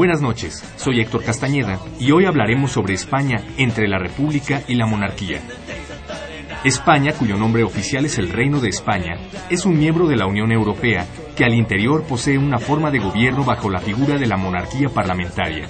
Buenas noches, soy Héctor Castañeda y hoy hablaremos sobre España entre la República y la monarquía. España, cuyo nombre oficial es el Reino de España, es un miembro de la Unión Europea que al interior posee una forma de gobierno bajo la figura de la monarquía parlamentaria.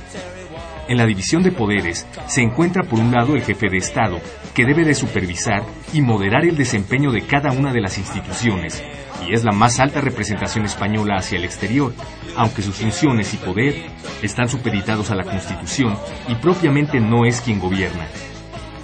En la división de poderes se encuentra por un lado el jefe de Estado, que debe de supervisar y moderar el desempeño de cada una de las instituciones, y es la más alta representación española hacia el exterior, aunque sus funciones y poder están supeditados a la Constitución y propiamente no es quien gobierna.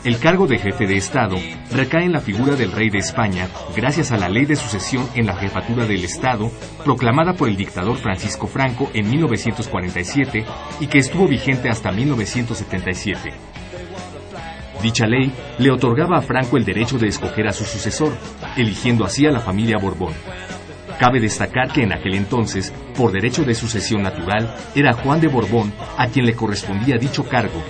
El cargo de jefe de Estado recae en la figura del rey de España gracias a la ley de sucesión en la jefatura del Estado proclamada por el dictador Francisco Franco en 1947 y que estuvo vigente hasta 1977. Dicha ley le otorgaba a Franco el derecho de escoger a su sucesor, eligiendo así a la familia Borbón. Cabe destacar que en aquel entonces, por derecho de sucesión natural, era Juan de Borbón a quien le correspondía dicho cargo,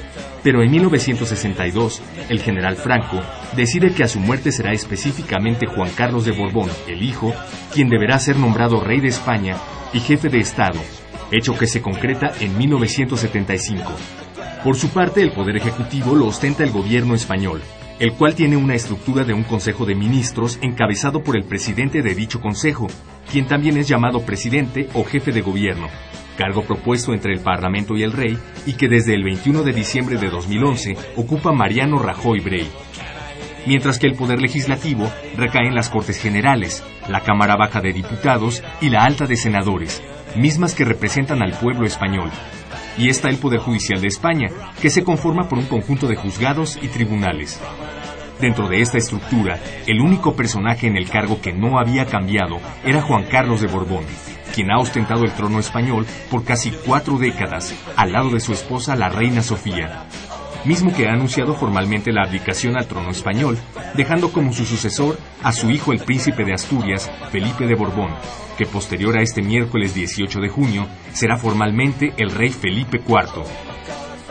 pero en 1962, el general Franco decide que a su muerte será específicamente Juan Carlos de Borbón, el hijo, quien deberá ser nombrado rey de España y jefe de Estado, hecho que se concreta en 1975. Por su parte, el Poder Ejecutivo lo ostenta el gobierno español, el cual tiene una estructura de un Consejo de Ministros encabezado por el presidente de dicho Consejo, quien también es llamado presidente o jefe de gobierno, cargo propuesto entre el Parlamento y el Rey y que desde el 21 de diciembre de 2011 ocupa Mariano Rajoy Brey. Mientras que el Poder Legislativo recae en las Cortes Generales, la Cámara Baja de Diputados y la Alta de Senadores, mismas que representan al pueblo español, y está el Poder Judicial de España, que se conforma por un conjunto de juzgados y tribunales. Dentro de esta estructura, el único personaje en el cargo que no había cambiado era Juan Carlos de Borbón, quien ha ostentado el trono español por casi cuatro décadas, al lado de su esposa la reina Sofía, mismo que ha anunciado formalmente la abdicación al trono español, dejando como su sucesor a su hijo el príncipe de Asturias, Felipe de Borbón, que posterior a este miércoles 18 de junio será formalmente el rey Felipe IV.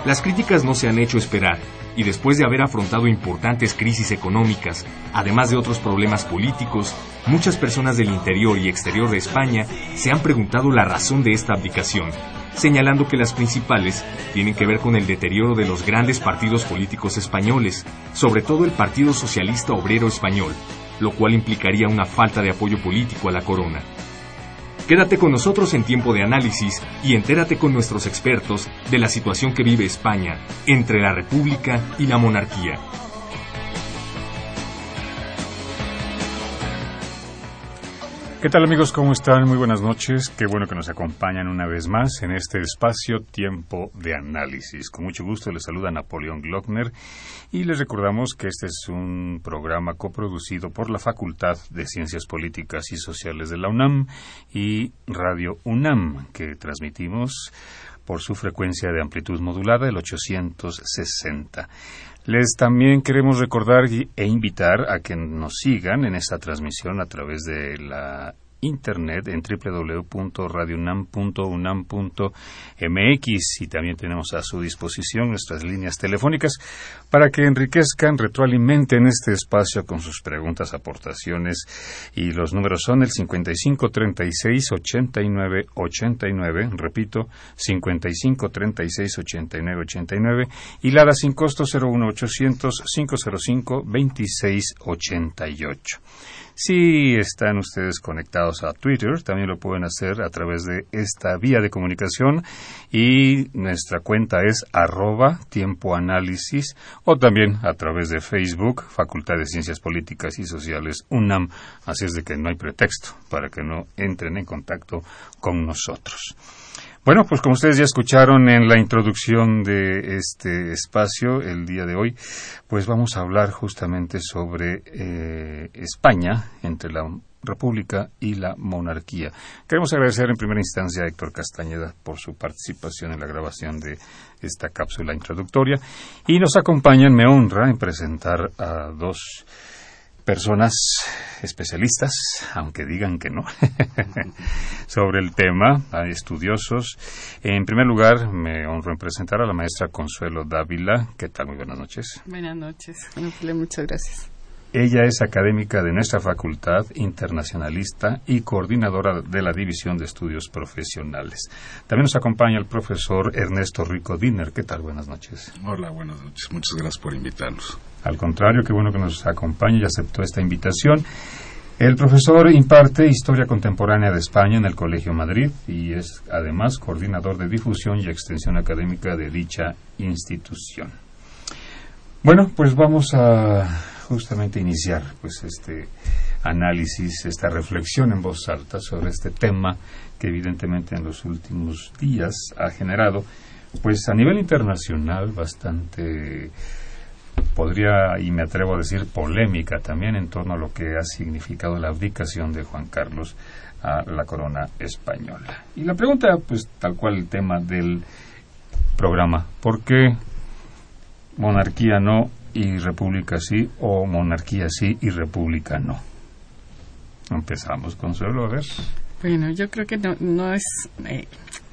Las críticas no se han hecho esperar, y después de haber afrontado importantes crisis económicas, además de otros problemas políticos, muchas personas del interior y exterior de España se han preguntado la razón de esta abdicación, señalando que las principales tienen que ver con el deterioro de los grandes partidos políticos españoles, sobre todo el Partido Socialista Obrero Español, lo cual implicaría una falta de apoyo político a la corona. Quédate con nosotros en tiempo de análisis y entérate con nuestros expertos de la situación que vive España entre la República y la monarquía. ¿Qué tal amigos? ¿Cómo están? Muy buenas noches. Qué bueno que nos acompañan una vez más en este espacio Tiempo de Análisis. Con mucho gusto les saluda Napoleón Glockner y les recordamos que este es un programa coproducido por la Facultad de Ciencias Políticas y Sociales de la UNAM y Radio UNAM, que transmitimos por su frecuencia de amplitud modulada, el 860. Les también queremos recordar e invitar a que nos sigan en esta transmisión a través de la internet en www.radionam.unam.mx y también tenemos a su disposición nuestras líneas telefónicas para que enriquezcan, retroalimenten este espacio con sus preguntas, aportaciones y los números son el 55 36 89 89, repito, 55 36 89 89 y la sin costo 01 800 505 26 88. Si están ustedes conectados a Twitter, también lo pueden hacer a través de esta vía de comunicación y nuestra cuenta es arroba tiempo o también a través de Facebook, Facultad de Ciencias Políticas y Sociales UNAM. Así es de que no hay pretexto para que no entren en contacto con nosotros. Bueno, pues como ustedes ya escucharon en la introducción de este espacio el día de hoy, pues vamos a hablar justamente sobre eh, España entre la República y la monarquía. Queremos agradecer en primera instancia a Héctor Castañeda por su participación en la grabación de esta cápsula introductoria y nos acompañan, me honra en presentar a dos personas especialistas, aunque digan que no, sobre el tema, hay estudiosos. En primer lugar, me honro en presentar a la maestra Consuelo Dávila. ¿Qué tal? Muy buenas noches. Buenas noches. Muchas gracias. Ella es académica de nuestra facultad, internacionalista y coordinadora de la División de Estudios Profesionales. También nos acompaña el profesor Ernesto Rico Diner. ¿Qué tal? Buenas noches. Hola, buenas noches. Muchas gracias por invitarnos. Al contrario, qué bueno que nos acompañe y aceptó esta invitación. El profesor imparte Historia Contemporánea de España en el Colegio Madrid y es además coordinador de difusión y extensión académica de dicha institución. Bueno, pues vamos a justamente iniciar pues este análisis, esta reflexión en voz alta sobre este tema que evidentemente en los últimos días ha generado pues a nivel internacional bastante podría y me atrevo a decir polémica también en torno a lo que ha significado la abdicación de Juan Carlos a la corona española. Y la pregunta pues tal cual el tema del programa, ¿por qué monarquía no y república sí o monarquía sí y república no. Empezamos, Consuelo, a ver. Bueno, yo creo que no, no es eh,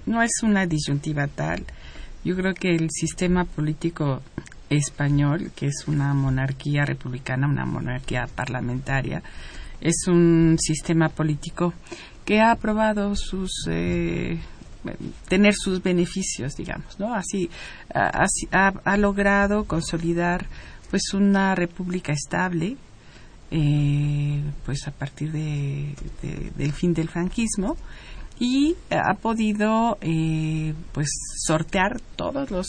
no es una disyuntiva tal. Yo creo que el sistema político español, que es una monarquía republicana, una monarquía parlamentaria, es un sistema político que ha aprobado sus eh, tener sus beneficios, digamos, ¿no? Así, ha, logrado consolidar pues una república estable eh, pues a partir de, del fin del franquismo y ha podido eh, pues sortear todos los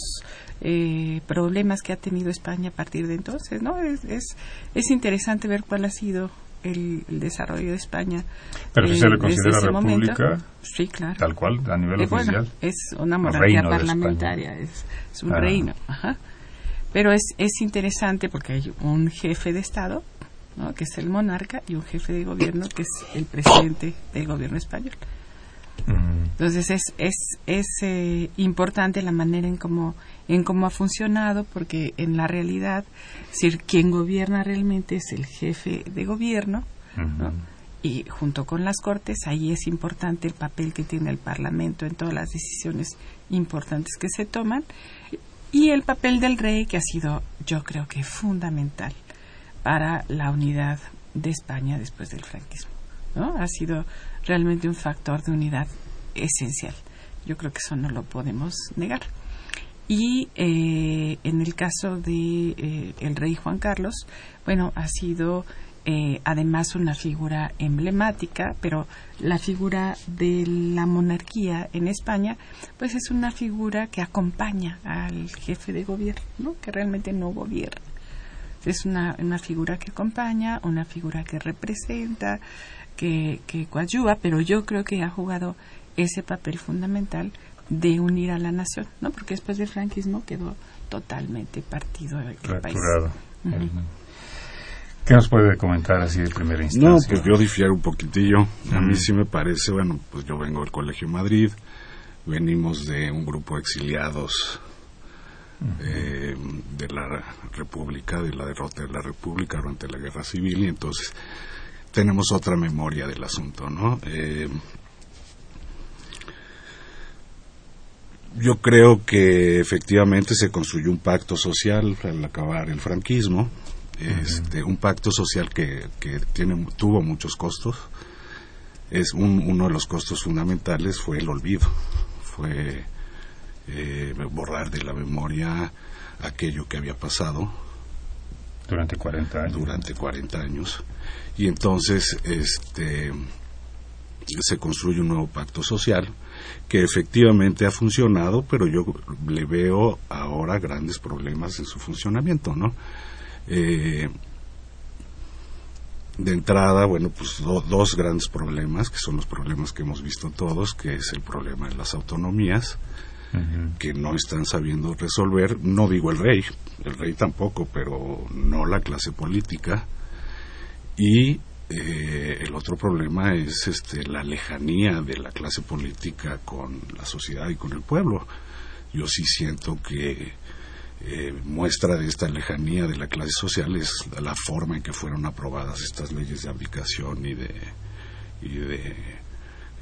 eh, problemas que ha tenido España a partir de entonces no es, es, interesante ver cuál ha sido el, desarrollo de España pero si se le considera república sí claro tal cual a nivel oficial es una monarquía parlamentaria es, un ah. reino ajá pero es, es interesante porque hay un jefe de Estado, ¿no? que es el monarca, y un jefe de gobierno, que es el presidente del gobierno español. Mm. Entonces es, es, es eh, importante la manera en cómo, en cómo ha funcionado, porque en la realidad, si quien gobierna realmente es el jefe de gobierno, y junto con las Cortes, ahí es importante el papel que tiene el Parlamento en todas las decisiones importantes que se toman y el papel del rey que ha sido yo creo que fundamental para la unidad de España después del franquismo. ¿no? Ha sido realmente un factor de unidad esencial. Yo creo que eso no lo podemos negar. Y eh, en el caso de eh, el rey Juan Carlos, bueno, ha sido eh, además una figura emblemática, pero la figura de la monarquía en España, pues es una figura que acompaña al jefe de gobierno, que realmente no gobierna. Es una, una figura que acompaña, una figura que representa, que, que coadyuva, pero yo creo que ha jugado ese papel fundamental de unir a la nación, ¿no? Porque después del franquismo quedó totalmente partido el país. ¿Qué nos puede comentar así de primera instancia? No, pues yo difiero un poquitillo. A mí sí me parece, bueno, pues yo vengo del Colegio Madrid, venimos de un grupo de exiliados eh, de la República, de la derrota de la República durante la Guerra Civil, y entonces tenemos otra memoria del asunto, ¿no? Eh, yo creo que efectivamente se construyó un pacto social al acabar el franquismo, este, un pacto social que, que tiene, tuvo muchos costos. Es uno de los costos fundamentales fue el olvido, fue eh, borrar de la memoria aquello que había pasado durante 40 años. Durante 40 años. Y entonces, este, se construye un nuevo pacto social que efectivamente ha funcionado, pero yo le veo ahora grandes problemas en su funcionamiento, ¿no? Eh, de entrada, bueno, pues dos grandes problemas, que son los problemas que hemos visto todos, que es el problema de las autonomías, que no están sabiendo resolver, no digo el rey, el rey tampoco, pero no la clase política, y eh, el otro problema es este, la lejanía de la clase política con la sociedad y con el pueblo. Yo sí siento que eh, muestra de esta lejanía de la clase social es la forma en que fueron aprobadas estas leyes de abdicación y de, y de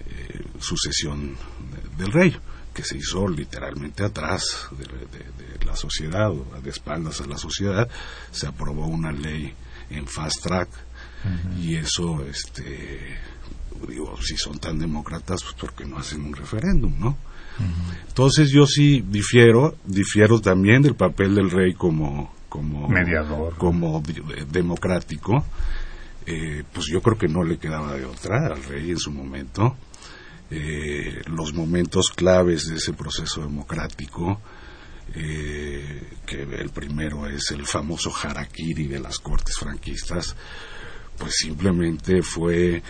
eh, sucesión del rey, que se hizo literalmente atrás de, la sociedad, de espaldas a la sociedad, se aprobó una ley en fast track y eso, este, digo, si son tan demócratas, pues porque no hacen un referéndum, ¿no? Entonces yo sí difiero, difiero también del papel del rey como, como mediador, como democrático. Eh, pues yo creo que no le quedaba de otra al rey en su momento. Eh, los momentos claves de ese proceso democrático, eh, que el primero es el famoso harakiri de las cortes franquistas, pues simplemente fue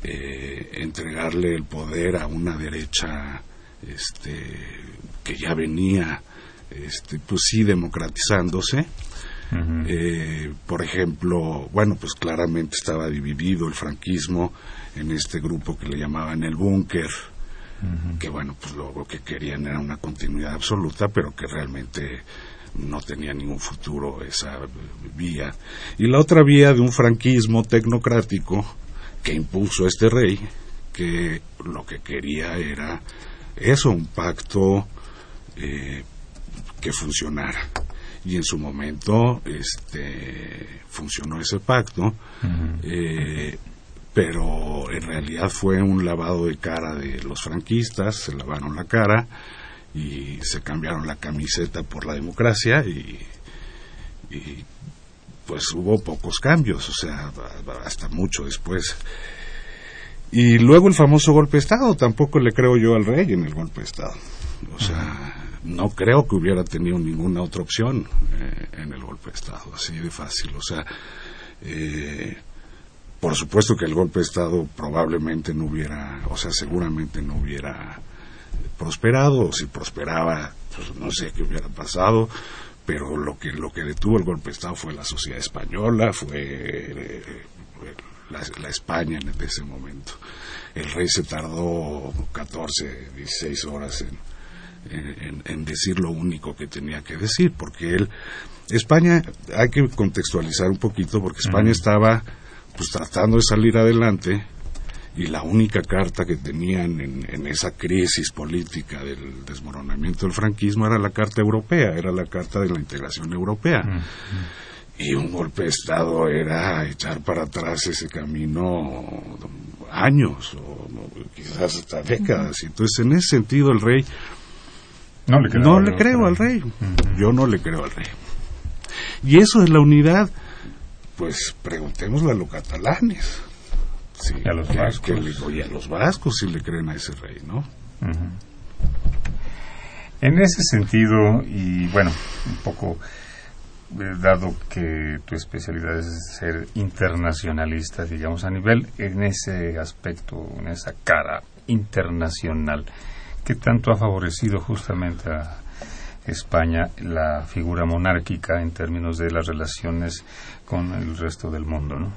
entregarle el poder a una derecha este, que ya venía, este, pues sí, democratizándose. Eh, por ejemplo, bueno, pues claramente estaba dividido el franquismo en este grupo que le llamaban el búnker, que bueno, pues lo, que querían era una continuidad absoluta, pero que realmente no tenía ningún futuro esa vía. Y la otra vía de un franquismo tecnocrático que impuso este rey, que lo que quería era eso, un pacto eh, que funcionara. Y en su momento este, funcionó ese pacto, eh, pero en realidad fue un lavado de cara de los franquistas, se lavaron la cara y se cambiaron la camiseta por la democracia y, y pues hubo pocos cambios, o sea, hasta mucho después y luego el famoso golpe de Estado, tampoco le creo yo al rey en el golpe de Estado. O sea, no creo que hubiera tenido ninguna otra opción eh, en el golpe de Estado, así de fácil. O sea, eh, por supuesto que el golpe de Estado probablemente no hubiera, o sea, seguramente no hubiera prosperado, o si prosperaba, pues no sé qué hubiera pasado, pero lo que, lo que detuvo el golpe de Estado fue la sociedad española, fue eh, la, España en ese momento. El rey se tardó 14, 16 horas en, en, decir lo único que tenía que decir, porque él, España, hay que contextualizar un poquito, porque España estaba pues tratando de salir adelante y la única carta que tenían en, esa crisis política del desmoronamiento del franquismo era la carta europea, era la carta de la integración europea. Y un golpe de Estado era echar para atrás ese camino años o quizás hasta décadas. Entonces, en ese sentido, el rey... No le, no le creo al rey. Yo no le creo al rey. Y eso es la unidad, pues preguntémosle a los catalanes. Sí, a los vascos. y a los vascos si le creen a ese rey, ¿no? En ese sentido, y bueno, un poco eh, dado que tu especialidad es ser internacionalista, digamos, a nivel en ese aspecto, en esa cara internacional, ¿qué tanto ha favorecido justamente a España la figura monárquica en términos de las relaciones con el resto del mundo, ¿no?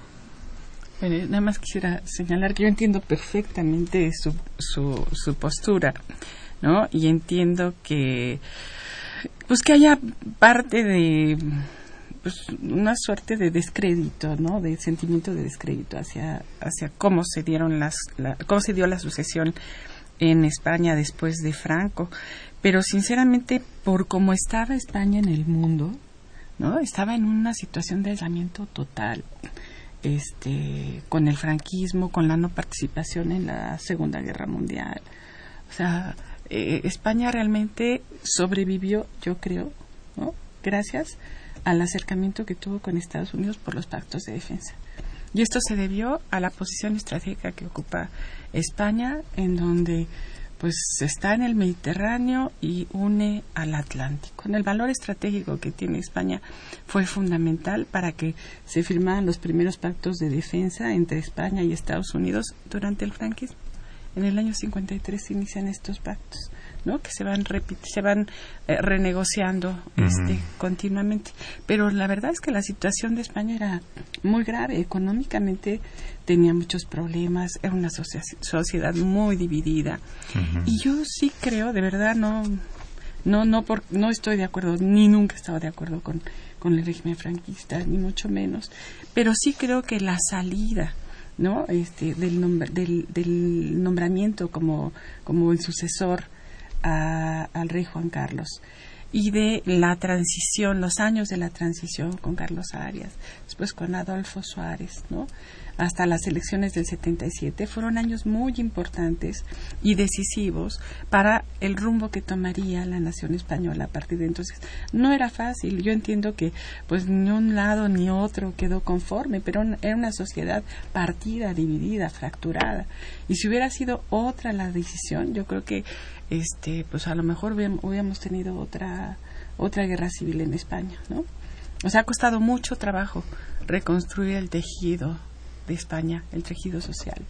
Bueno, nada más quisiera señalar que yo entiendo perfectamente su, su, su postura, ¿no? Y entiendo que pues que haya parte de pues, una suerte de descrédito, ¿no? De sentimiento de descrédito hacia hacia cómo se dieron las cómo se dio la sucesión en España después de Franco, pero sinceramente por cómo estaba España en el mundo, ¿no? Estaba en una situación de aislamiento total. Este, con el franquismo, con la no participación en la Segunda Guerra Mundial. O sea, eh, España realmente sobrevivió, yo creo, gracias al acercamiento que tuvo con Estados Unidos por los pactos de defensa. Y esto se debió a la posición estratégica que ocupa España, en donde pues está en el Mediterráneo y une al Atlántico. El valor estratégico que tiene España fue fundamental para que se firmaran los primeros pactos de defensa entre España y Estados Unidos durante el franquismo. En el año 53 se inician estos pactos. ¿No? que se van se van eh, renegociando este continuamente. Pero la verdad es que la situación de España era muy grave. Económicamente tenía muchos problemas era una sociedad muy dividida. Y yo sí creo de verdad no no no por, no estoy de acuerdo ni nunca he estado de acuerdo con con el régimen franquista ni mucho menos. Pero sí creo que la salida ¿no? Este, del, del, del nombramiento como, como el sucesor al rey Juan Carlos y de la transición, los años de la transición con Carlos Arias, después con Adolfo Suárez, ¿no? hasta las elecciones del 77 fueron años muy importantes y decisivos para el rumbo que tomaría la nación española a partir de entonces. No era fácil, yo entiendo que pues ni un lado ni otro quedó conforme, pero era una sociedad partida, dividida, fracturada. Y si hubiera sido otra la decisión, yo creo que este pues a lo mejor hubiéramos tenido otra otra guerra civil en España, ¿no? Sea, ha costado mucho trabajo reconstruir el tejido de España, el tejido social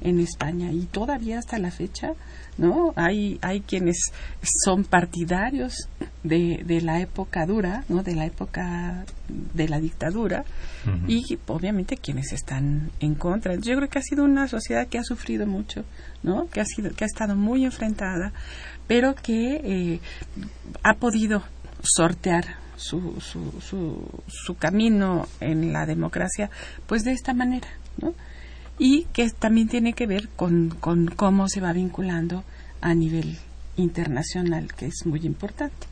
en España y todavía hasta la fecha, ¿no? Hay, hay quienes son partidarios de, de la época dura, ¿no? De la época de la dictadura y obviamente quienes están en contra. Yo creo que ha sido una sociedad que ha sufrido mucho, ¿no? Que ha sido, que ha estado muy enfrentada, pero que eh, ha podido sortear su, su, su, su, camino en la democracia, pues de esta manera, ¿no? Y que también tiene que ver con, con cómo se va vinculando a nivel internacional, que es muy importante.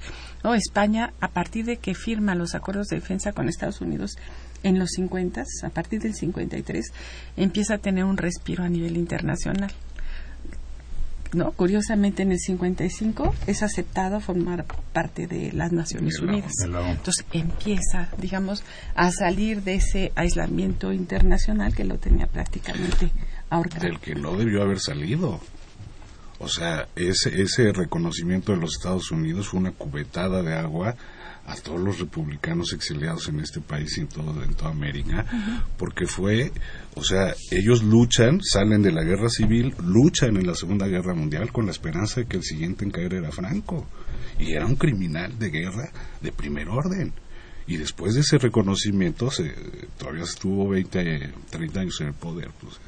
¿no? España, a partir de que firma los acuerdos de defensa con Estados Unidos en los 50, a partir del 53, empieza a tener un respiro a nivel internacional. ¿No? Curiosamente, en el 55 es aceptado formar parte de las Naciones Unidas. Entonces empieza, digamos, a salir de ese aislamiento internacional que lo tenía prácticamente ahorcado. Del que no debió haber salido. O sea, ese, ese reconocimiento de los Estados Unidos fue una cubetada de agua a todos los republicanos exiliados en este país y en, todo, en toda América, porque fue, o sea, ellos luchan, salen de la guerra civil, luchan en la Segunda Guerra Mundial con la esperanza de que el siguiente en caer era Franco, y era un criminal de guerra de primer orden. Y después de ese reconocimiento, se, todavía estuvo 20, 30 años en el poder. Pues,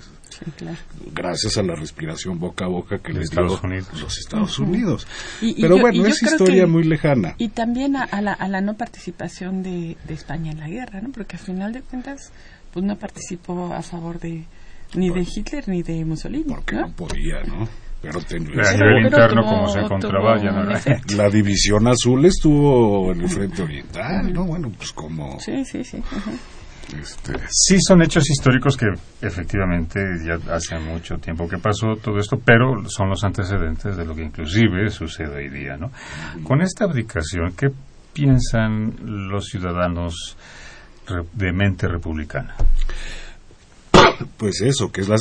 gracias a la respiración boca a boca que les dio los Estados Unidos. Pero bueno, es historia muy lejana. Y también a, la, a la no participación de, España en la guerra, ¿no? Porque al final de cuentas, pues no participó a favor de ni de Hitler ni de Mussolini. Porque no, podía, ¿no? Pero, a nivel interno, como se encontraba, ya no La división azul estuvo en el frente oriental, ¿no? Bueno, pues como... Sí, sí, sí. Este, sí, son hechos históricos que efectivamente ya hace mucho tiempo que pasó todo esto, pero son los antecedentes de lo que inclusive sucede hoy día, ¿no? Con esta abdicación, ¿qué piensan los ciudadanos de mente republicana? Pues eso, que es la,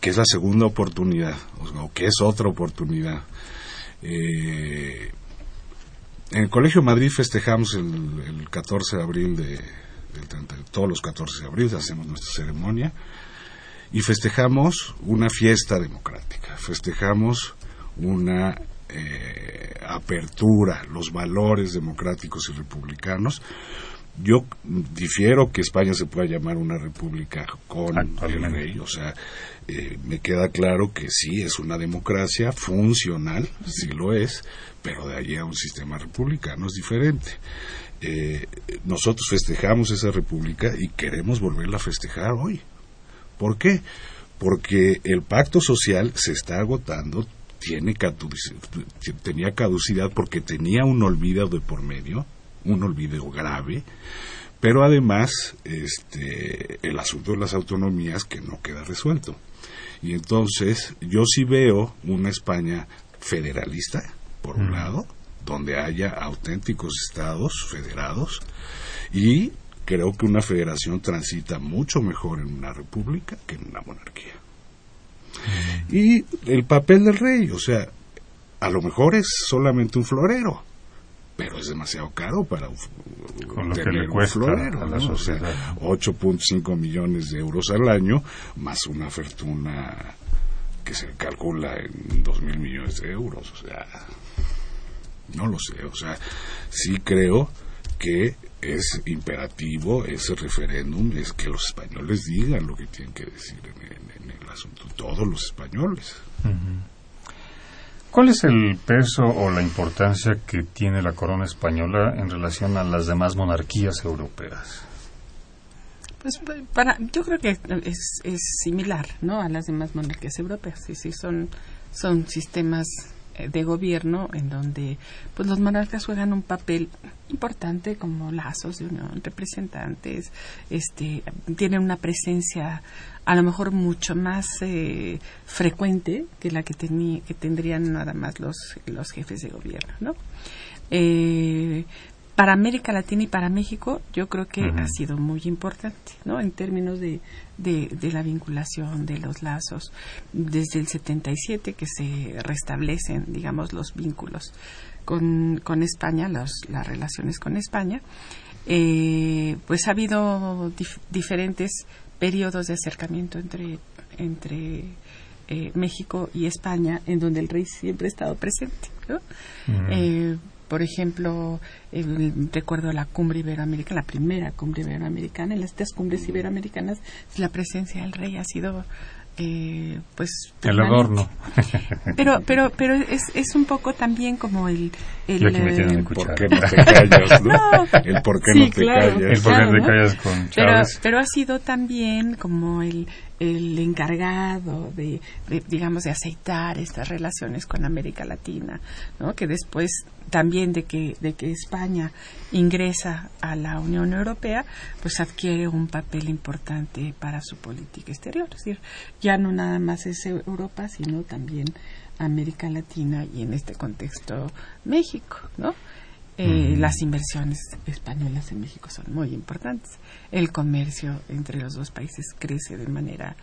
que es la segunda oportunidad, o que es otra oportunidad. Eh, en el Colegio Madrid festejamos el, el 14 de abril de todos los 14 de abril hacemos nuestra ceremonia y festejamos una fiesta democrática, festejamos una eh, apertura, los valores democráticos y republicanos. Yo difiero que España se pueda llamar una república con el rey, o sea, eh, me queda claro que sí es una democracia funcional, sí lo es, pero de allí a un sistema republicano es diferente. Eh, nosotros festejamos esa república y queremos volverla a festejar hoy. ¿Por qué? Porque el pacto social se está agotando, tiene tenía caducidad porque tenía un olvido de por medio, un olvido grave, pero además este, el asunto de las autonomías que no queda resuelto. Y entonces yo sí veo una España federalista, por un lado, donde haya auténticos estados federados y creo que una federación transita mucho mejor en una república que en una monarquía. Y el papel del rey, o sea, a lo mejor es solamente un florero, pero es demasiado caro para tener un florero, o sea, 8.5 millones de euros al año, más una fortuna que se calcula en 2 mil millones de euros, o sea, no lo sé, o sea, sí creo que es imperativo ese referéndum, es que los españoles digan lo que tienen que decir en, el asunto, todos los españoles. ¿Cuál es el peso o la importancia que tiene la corona española en relación a las demás monarquías europeas? Pues para, yo creo que es, es similar, ¿no? A las demás monarquías europeas. Sí, sí, son, son sistemas de gobierno en donde pues los monarcas juegan un papel importante como lazos de unión representantes este tienen una presencia a lo mejor mucho más eh, frecuente que la que, que tendrían nada más los los jefes de gobierno no eh, para América Latina y para México yo creo que ha sido muy importante, ¿no? En términos de, de, la vinculación, de los lazos, desde el 77 que se restablecen, digamos, los vínculos con, con España, las relaciones con España, eh, pues ha habido diferentes periodos de acercamiento entre, entre eh, México y España, en donde el rey siempre ha estado presente. ¿no? Por ejemplo, recuerdo la cumbre iberoamericana, la primera cumbre iberoamericana, en las tres cumbres iberoamericanas, la presencia del rey ha sido eh, pues el adorno pero pero pero es, es un poco también como el el, eh, ¿por qué no te callas ¿no? el por qué no te callas. El por qué no te callas con Chávez. pero, pero ha sido también como el el encargado de, digamos, de aceitar estas relaciones con América Latina, ¿no? que después también de que, de que España ingresa a la Unión Europea, pues adquiere un papel importante para su política exterior. Es decir, ya no nada más es Europa, sino también América Latina y en este contexto México, ¿no? Eh, las inversiones españolas en México son muy importantes. El comercio entre los dos países crece de manera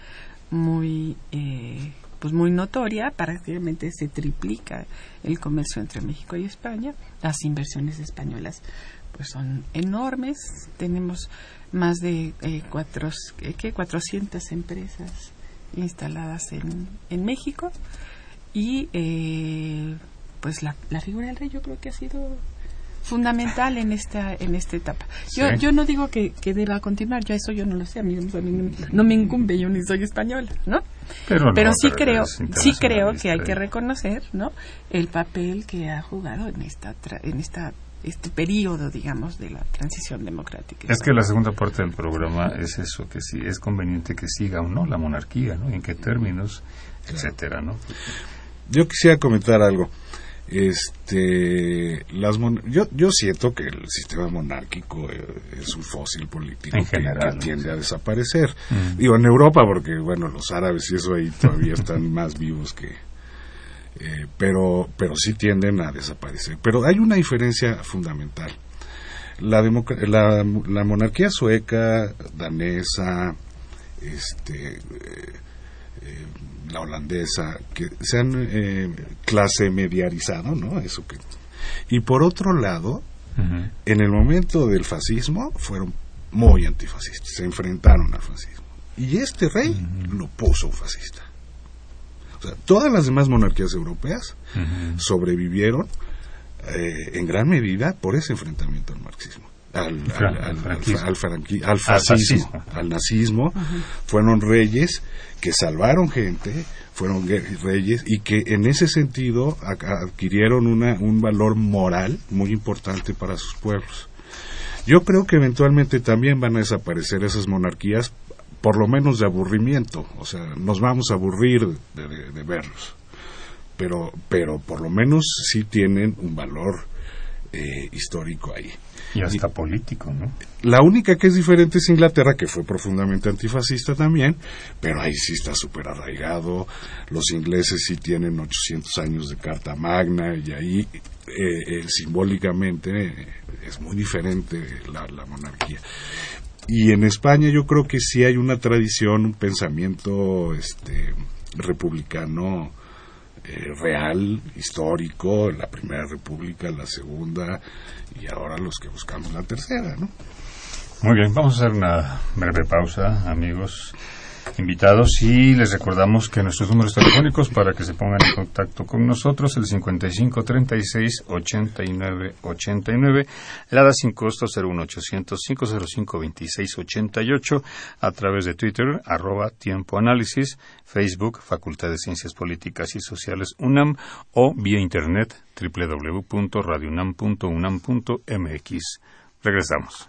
muy, eh, pues muy notoria. Prácticamente se triplica el comercio entre México y España. Las inversiones españolas pues son enormes. Tenemos más de eh, cuatro, ¿qué? 400 empresas instaladas en, en México y pues la, la figura del rey yo creo que ha sido fundamental en esta en esta etapa. Yo yo no digo que, que, deba continuar, yo eso yo no lo sé, a mí, no me incumbe, yo ni soy española, ¿no? Pero, sí creo sí creo que hay que reconocer, ¿no? El papel que ha jugado en esta en esta este periodo, digamos, de la transición democrática. Es que la segunda parte del programa es eso, que si es conveniente que siga o no la monarquía, ¿no? En qué términos, etcétera, ¿no? Yo quisiera comentar algo este las yo yo siento que el sistema monárquico eh, es un fósil político que, tiende a desaparecer. Digo en Europa porque bueno los árabes y eso ahí todavía están más vivos que eh, pero pero sí tienden a desaparecer. Pero hay una diferencia fundamental. La, la, la monarquía sueca danesa este eh, la holandesa, que se han eh, clase mediarizado, ¿no? Eso que... Y por otro lado, en el momento del fascismo fueron muy antifascistas, se enfrentaron al fascismo. Y este rey lo puso un fascista. O sea, todas las demás monarquías europeas sobrevivieron eh, en gran medida por ese enfrentamiento al marxismo. Al, al, fascismo, al nazismo, fueron reyes que salvaron gente, fueron reyes y que en ese sentido adquirieron una, un valor moral muy importante para sus pueblos. Yo creo que eventualmente también van a desaparecer esas monarquías, por lo menos de aburrimiento, o sea, nos vamos a aburrir de, verlos, pero, pero por lo menos sí tienen un valor eh, histórico ahí. Y hasta político, ¿no? La única que es diferente es Inglaterra, que fue profundamente antifascista también, pero ahí sí está súper arraigado. Los ingleses sí tienen 800 años de Carta Magna y ahí eh, simbólicamente es muy diferente la, la monarquía. Y en España yo creo que sí hay una tradición, un pensamiento este, republicano eh, real, histórico, la primera república, la segunda y ahora los que buscamos la tercera, ¿no? Muy bien, vamos a hacer una breve pausa, amigos invitados y les recordamos que nuestros números telefónicos para que se pongan en contacto con nosotros el 55 36 89 89 Lada sin costo 01800 505 26 88 a través de Twitter arroba tiempo Facebook Facultad de Ciencias Políticas y Sociales UNAM o vía internet www.radiounam.unam.mx Regresamos.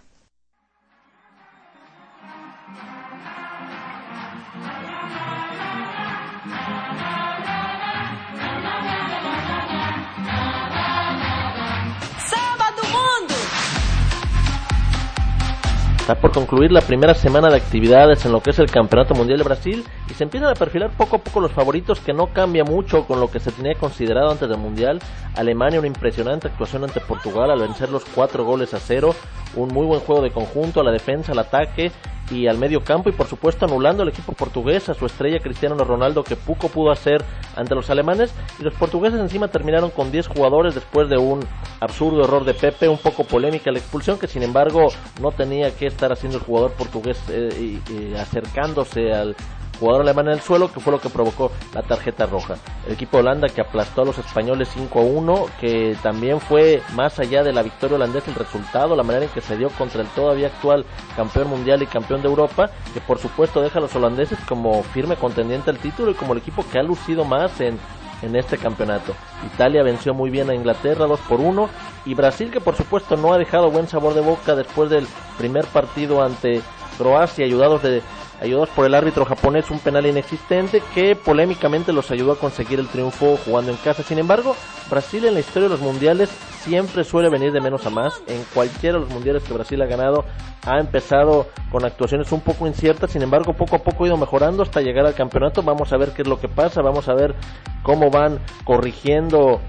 Por concluir la primera semana de actividades en lo que es el Campeonato Mundial de Brasil y se empiezan a perfilar poco a poco los favoritos que no cambia mucho con lo que se tenía considerado antes del Mundial. Alemania una impresionante actuación ante Portugal al vencer los cuatro goles a cero, un muy buen juego de conjunto a la defensa, al ataque y al medio campo y por supuesto anulando al equipo portugués a su estrella Cristiano Ronaldo que poco pudo hacer ante los alemanes. Y los portugueses encima terminaron con 10 jugadores después de un absurdo error de Pepe, un poco polémica la expulsión que sin embargo no tenía que estar haciendo el jugador portugués eh, y, acercándose al jugador alemán en el suelo, que fue lo que provocó la tarjeta roja. El equipo de Holanda que aplastó a los españoles 5 a 1, que también fue más allá de la victoria holandesa el resultado, la manera en que se dio contra el todavía actual campeón mundial y campeón de Europa, que por supuesto deja a los holandeses como firme contendiente al título y como el equipo que ha lucido más en en este campeonato. Italia venció muy bien a Inglaterra 2 por 1 y Brasil que por supuesto no ha dejado buen sabor de boca después del primer partido ante Croacia ayudados de ayudados por el árbitro japonés un penal inexistente que polémicamente los ayudó a conseguir el triunfo jugando en casa. Sin embargo, Brasil en la historia de los mundiales siempre suele venir de menos a más. En cualquiera de los mundiales que Brasil ha ganado ha empezado con actuaciones un poco inciertas, sin embargo poco a poco ha ido mejorando hasta llegar al campeonato. Vamos a ver qué es lo que pasa, vamos a ver cómo van corrigiendo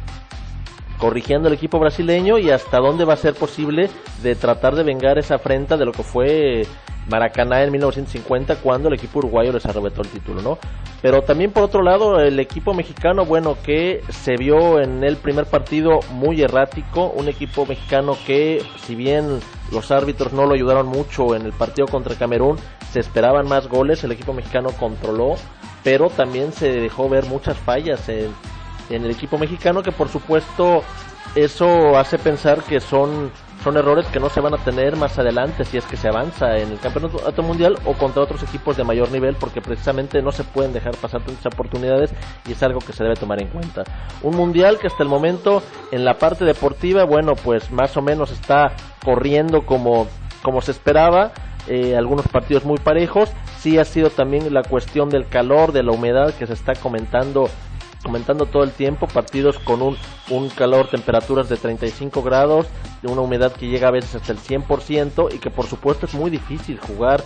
corrigiendo el equipo brasileño y hasta dónde va a ser posible de tratar de vengar esa afrenta de lo que fue Maracaná en 1950 cuando el equipo uruguayo les arrebató el título, ¿no? Pero también por otro lado el equipo mexicano, bueno, que se vio en el primer partido muy errático, un equipo mexicano que si bien los árbitros no lo ayudaron mucho en el partido contra Camerún, se esperaban más goles, el equipo mexicano controló, pero también se dejó ver muchas fallas en, en el equipo mexicano que por supuesto eso hace pensar que son son errores que no se van a tener más adelante si es que se avanza en el campeonato mundial o contra otros equipos de mayor nivel porque precisamente no se pueden dejar pasar tantas oportunidades y es algo que se debe tomar en cuenta. Un mundial que hasta el momento en la parte deportiva, bueno, pues más o menos está corriendo como, como se esperaba. Eh, algunos partidos muy parejos. Sí ha sido también la cuestión del calor, de la humedad que se está comentando comentando todo el tiempo, partidos con un, un calor, temperaturas de 35 grados, de una humedad que llega a veces hasta el 100% y que por supuesto es muy difícil jugar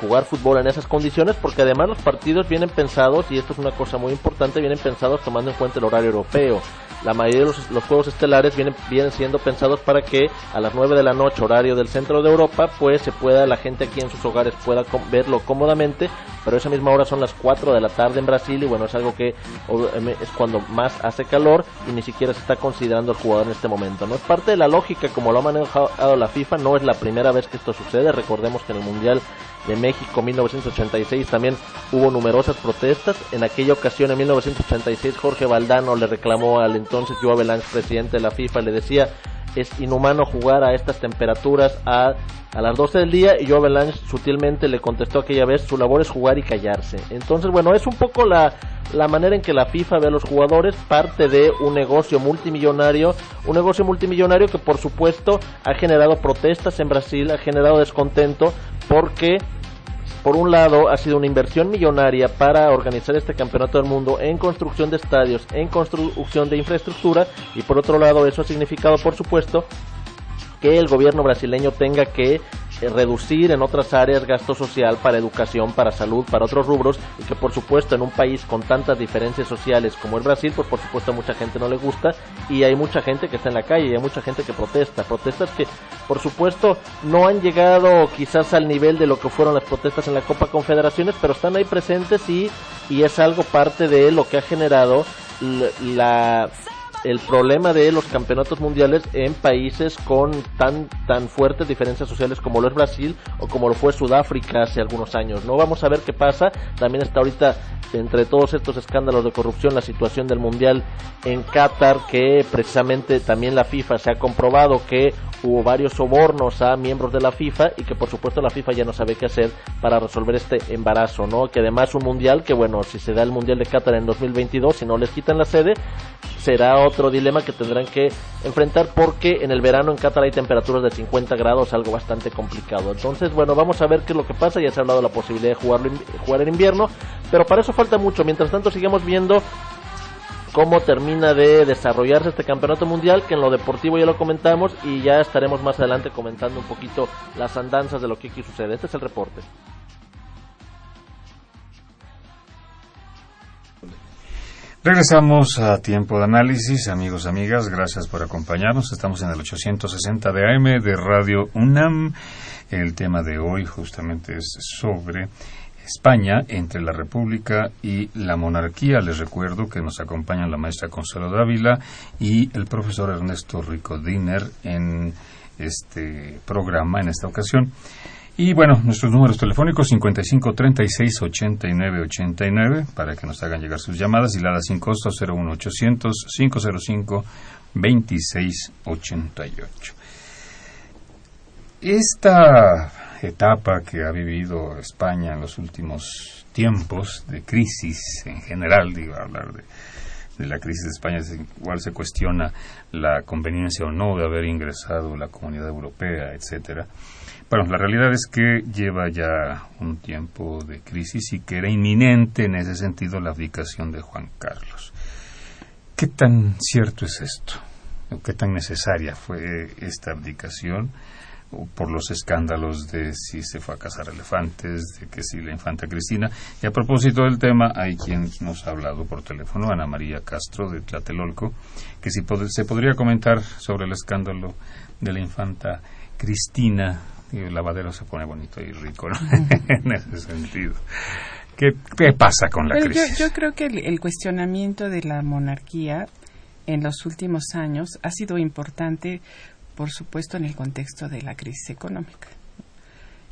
jugar fútbol en esas condiciones porque además los partidos vienen pensados y esto es una cosa muy importante vienen pensados tomando en cuenta el horario europeo la mayoría de los, juegos estelares vienen, vienen siendo pensados para que a las 9 de la noche, horario del centro de Europa, pues se pueda, la gente aquí en sus hogares pueda verlo cómodamente, pero esa misma hora son las 4 de la tarde en Brasil y bueno, es algo que es cuando más hace calor y ni siquiera se está considerando el jugador en este momento. No es parte de la lógica como lo ha manejado la FIFA, no es la primera vez que esto sucede, recordemos que en el Mundial de México 1986 también hubo numerosas protestas. En aquella ocasión, en 1986, Jorge Valdano le reclamó al entonces Joe Avalanche, presidente de la FIFA, le decía es inhumano jugar a estas temperaturas a, a las 12 del día y Joe Avalanche sutilmente le contestó aquella vez su labor es jugar y callarse. Entonces, bueno, es un poco la, la manera en que la FIFA ve a los jugadores, parte de un negocio multimillonario, un negocio multimillonario que por supuesto ha generado protestas en Brasil, ha generado descontento porque por un lado ha sido una inversión millonaria para organizar este campeonato del mundo en construcción de estadios, en construcción de infraestructura y por otro lado eso ha significado por supuesto que el gobierno brasileño tenga que reducir en otras áreas gasto social para educación, para salud, para otros rubros y que por supuesto en un país con tantas diferencias sociales como el Brasil, pues por supuesto a mucha gente no le gusta y hay mucha gente que está en la calle y hay mucha gente que protesta, protestas que por supuesto no han llegado quizás al nivel de lo que fueron las protestas en la Copa Confederaciones, pero están ahí presentes y, y es algo parte de lo que ha generado la el problema de los campeonatos mundiales en países con tan tan fuertes diferencias sociales como lo es Brasil o como lo fue Sudáfrica hace algunos años. No vamos a ver qué pasa. También está ahorita entre todos estos escándalos de corrupción la situación del mundial en Qatar que precisamente también la FIFA se ha comprobado que hubo varios sobornos a miembros de la FIFA y que por supuesto la FIFA ya no sabe qué hacer para resolver este embarazo, ¿no? Que además un mundial que bueno, si se da el mundial de Qatar en 2022, si no les quitan la sede, será otro dilema que tendrán que enfrentar porque en el verano en Qatar hay temperaturas de 50 grados, algo bastante complicado. Entonces, bueno, vamos a ver qué es lo que pasa. Ya se ha hablado de la posibilidad de jugarlo, jugar en invierno, pero para eso falta mucho. Mientras tanto, sigamos viendo cómo termina de desarrollarse este campeonato mundial, que en lo deportivo ya lo comentamos y ya estaremos más adelante comentando un poquito las andanzas de lo que aquí sucede. Este es el reporte. Regresamos a tiempo de análisis, amigos, amigas, gracias por acompañarnos. Estamos en el 860 de AM de Radio UNAM. El tema de hoy justamente es sobre España entre la República y la monarquía. Les recuerdo que nos acompañan la maestra Consuelo Dávila y el profesor Ernesto Rico Diner en este programa, en esta ocasión. Y bueno, nuestros números telefónicos 55 36 89 89 para que nos hagan llegar sus llamadas y la sin costo 01800 505 26 88. Esta etapa que ha vivido España en los últimos tiempos de crisis en general, digo, hablar de, la crisis de España, igual se cuestiona la conveniencia o no de haber ingresado la comunidad europea, etcétera bueno, la realidad es que lleva ya un tiempo de crisis y que era inminente en ese sentido la abdicación de Juan Carlos. ¿Qué tan cierto es esto? ¿Qué tan necesaria fue esta abdicación? Por los escándalos de si se fue a cazar elefantes, de que si la infanta Cristina. Y a propósito del tema, hay quien nos ha hablado por teléfono, Ana María Castro de Tlatelolco, que si se podría comentar sobre el escándalo de la infanta Cristina y el lavadero se pone bonito y rico en ese sentido. ¿Qué, pasa con la crisis? Yo, creo que el, cuestionamiento de la monarquía en los últimos años ha sido importante, por supuesto, en el contexto de la crisis económica.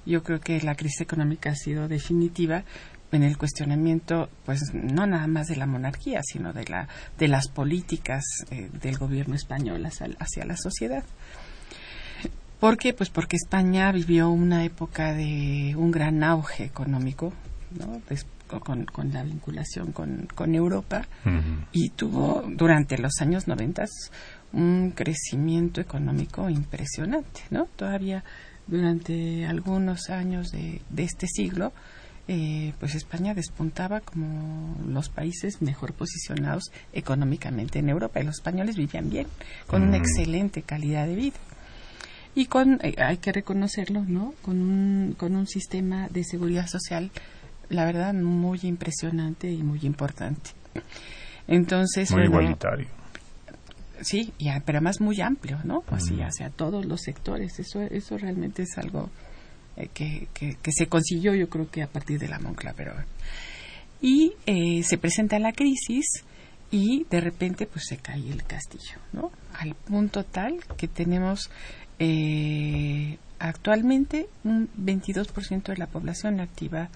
Yo creo que la crisis económica ha sido definitiva en el cuestionamiento, pues no nada más de la monarquía, sino de la de las políticas eh, del gobierno español hacia la sociedad. ¿Por qué? Pues porque España vivió una época de un gran auge económico, ¿no? con, la vinculación con, Europa y tuvo durante los años 90 un crecimiento económico impresionante, ¿no? Todavía durante algunos años de, este siglo, eh, pues España despuntaba como los países mejor posicionados económicamente en Europa y los españoles vivían bien, con una excelente calidad de vida y con, eh, hay que reconocerlo, ¿no? Con un, con un sistema de seguridad social, la verdad, muy impresionante y muy importante. Entonces, muy igualitario. Sí, ya, pero además muy amplio, ¿no? Así, hacia todos los sectores. Eso, eso realmente es algo eh, que, que, se consiguió, yo creo que a partir de la Moncla, pero y eh, se presenta la crisis y de repente pues se cae el castillo, ¿no? Al punto tal que tenemos eh, actualmente un 22% de la población activa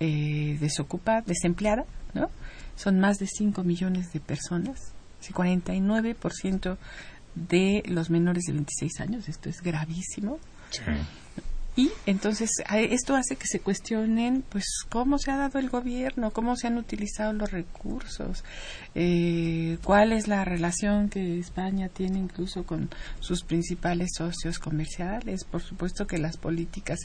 eh, desocupada, desempleada, ¿no? Son más de 5 millones de personas, 49% de los menores de 26 años, esto es gravísimo. Y entonces esto hace que se cuestionen, pues, cómo se ha dado el gobierno, cómo se han utilizado los recursos, eh, cuál es la relación que España tiene incluso con sus principales socios comerciales. Por supuesto que las políticas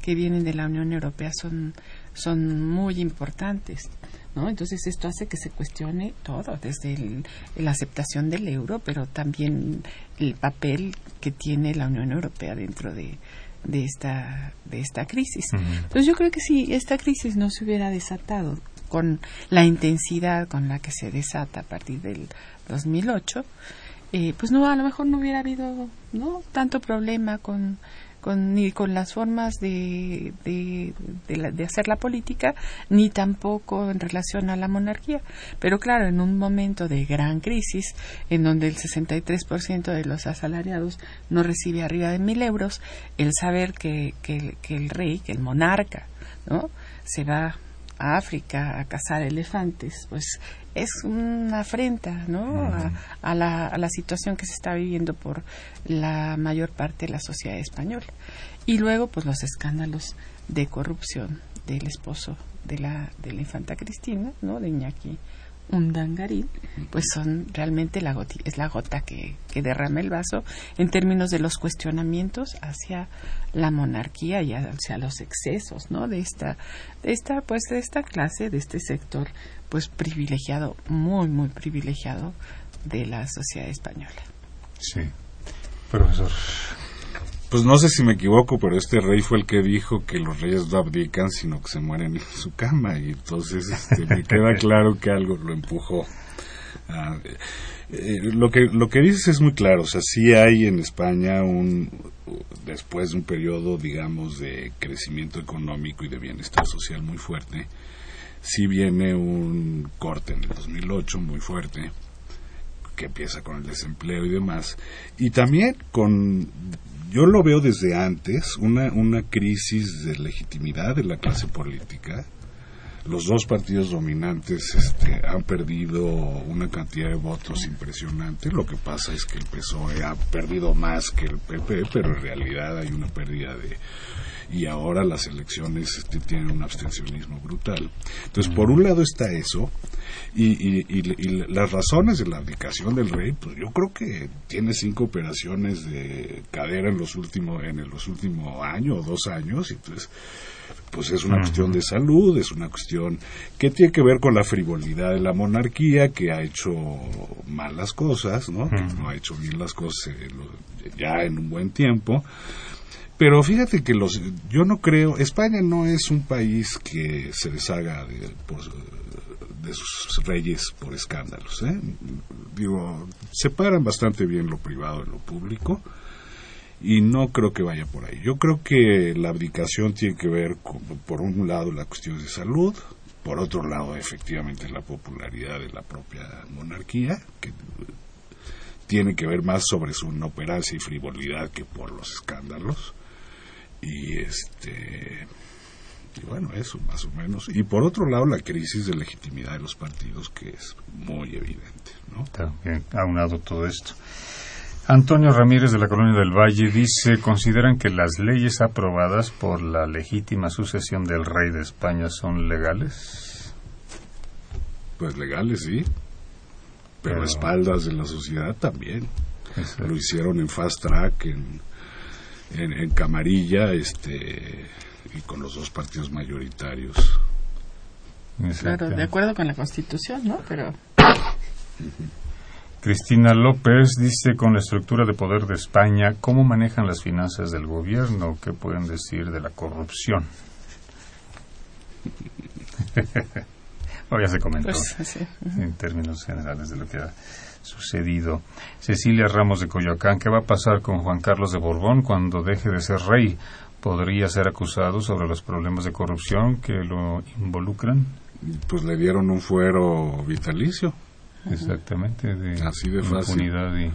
que vienen de la Unión Europea son, son muy importantes. ¿No? Entonces esto hace que se cuestione todo, desde la aceptación del euro, pero también el papel que tiene la Unión Europea dentro de, de esta, de esta crisis. Entonces yo creo que si esta crisis no se hubiera desatado con la intensidad con la que se desata a partir del 2008, eh, pues no, a lo mejor no hubiera habido no tanto problema con con, ni con las formas de, de, de, hacer la política, ni tampoco en relación a la monarquía. Pero claro, en un momento de gran crisis, en donde el 63% de los asalariados no recibe arriba de mil euros, el saber que, que, que el rey, que el monarca, ¿no? se va a África a cazar elefantes, pues es una afrenta ¿no? a, la, a la situación que se está viviendo por la mayor parte de la sociedad española. Y luego, pues los escándalos de corrupción del esposo de la, de la infanta Cristina, ¿no? de Iñaki un dangarín, pues son realmente la es la gota que, que, derrama el vaso en términos de los cuestionamientos hacia la monarquía y hacia los excesos, ¿no? De esta, de esta, pues de esta clase, de este sector, pues privilegiado, muy, muy privilegiado de la sociedad española. Sí, profesor. Pues no sé si me equivoco, pero este rey fue el que dijo que los reyes no abdican, sino que se mueren en su cama. Y entonces este, me queda claro que algo lo empujó. Eh, lo que lo que dices es muy claro. O sea, sí hay en España un después de un periodo, digamos, de crecimiento económico y de bienestar social muy fuerte, sí viene un corte en el 2008 muy fuerte que empieza con el desempleo y demás, y también con yo lo veo desde antes, una, una crisis de legitimidad de la clase política. Los dos partidos dominantes este, han perdido una cantidad de votos impresionante. Lo que pasa es que el PSOE ha perdido más que el PP, pero en realidad hay una pérdida de y ahora las elecciones este, tienen un abstencionismo brutal. Entonces, por un lado está eso, y, las razones de la abdicación del rey, pues yo creo que tiene cinco operaciones de cadera en los últimos, en los últimos años o dos años, y entonces pues es una cuestión de salud, es una cuestión que tiene que ver con la frivolidad de la monarquía, que ha hecho malas cosas, ¿no? Que no ha hecho bien las cosas eh, ya en un buen tiempo. Pero fíjate que los, yo no creo, España no es un país que se deshaga de, de sus reyes por escándalos. ¿eh? Digo, separan bastante bien lo privado de lo público y no creo que vaya por ahí. Yo creo que la abdicación tiene que ver con, por un lado, la cuestión de salud, por otro lado, efectivamente, la popularidad de la propia monarquía, que tiene que ver más sobre su inoperancia y frivolidad que por los escándalos y este y bueno eso más o menos y por otro lado la crisis de legitimidad de los partidos que es muy evidente no también aunado todo esto Antonio Ramírez de la Colonia del Valle dice, ¿consideran que las leyes aprobadas por la legítima sucesión del rey de España son legales? Pues legales, sí. Pero, espaldas de la sociedad también. Lo hicieron en fast track, en, en, camarilla este y con los dos partidos mayoritarios. Claro, de acuerdo con la Constitución, ¿no? Pero Cristina López dice con la estructura de poder de España, ¿cómo manejan las finanzas del gobierno? ¿Qué pueden decir de la corrupción? o ya se comentó pues, en términos generales de lo que ha sucedido. Cecilia Ramos de Coyoacán, ¿qué va a pasar con Juan Carlos de Borbón cuando deje de ser rey? ¿Podría ser acusado sobre los problemas de corrupción que lo involucran? Pues le dieron un fuero vitalicio. Exactamente, de, Así de fácil. Y,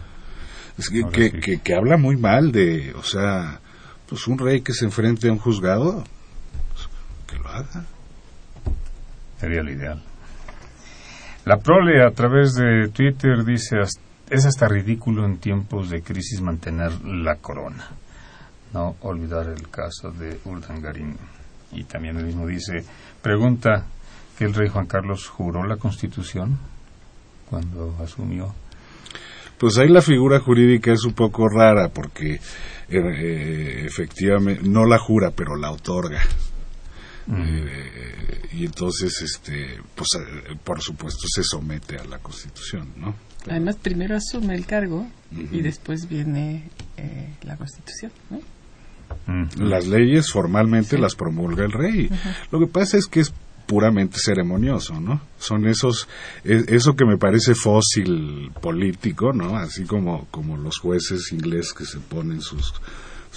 es que, que, que, habla muy mal de, o sea, pues un rey que se enfrente a un juzgado, pues, que lo haga. Sería lo ideal. La prole a través de Twitter dice, es hasta ridículo en tiempos de crisis mantener la corona. no olvidar el caso de Urdangarín. Y también el mismo dice, pregunta que el rey Juan Carlos juró la Constitución cuando asumió. Pues ahí la figura jurídica es un poco rara porque eh, eh, efectivamente no la jura, pero la otorga. Eh, y entonces, este, pues por supuesto se somete a la Constitución, ¿no? Además, primero asume el cargo y después viene la Constitución, ¿no? Las leyes formalmente las promulga el rey. Lo que pasa es que es puramente ceremonioso, ¿no? Son esos, e, eso que me parece fósil político, ¿no? Así como, como los jueces ingleses que se ponen sus,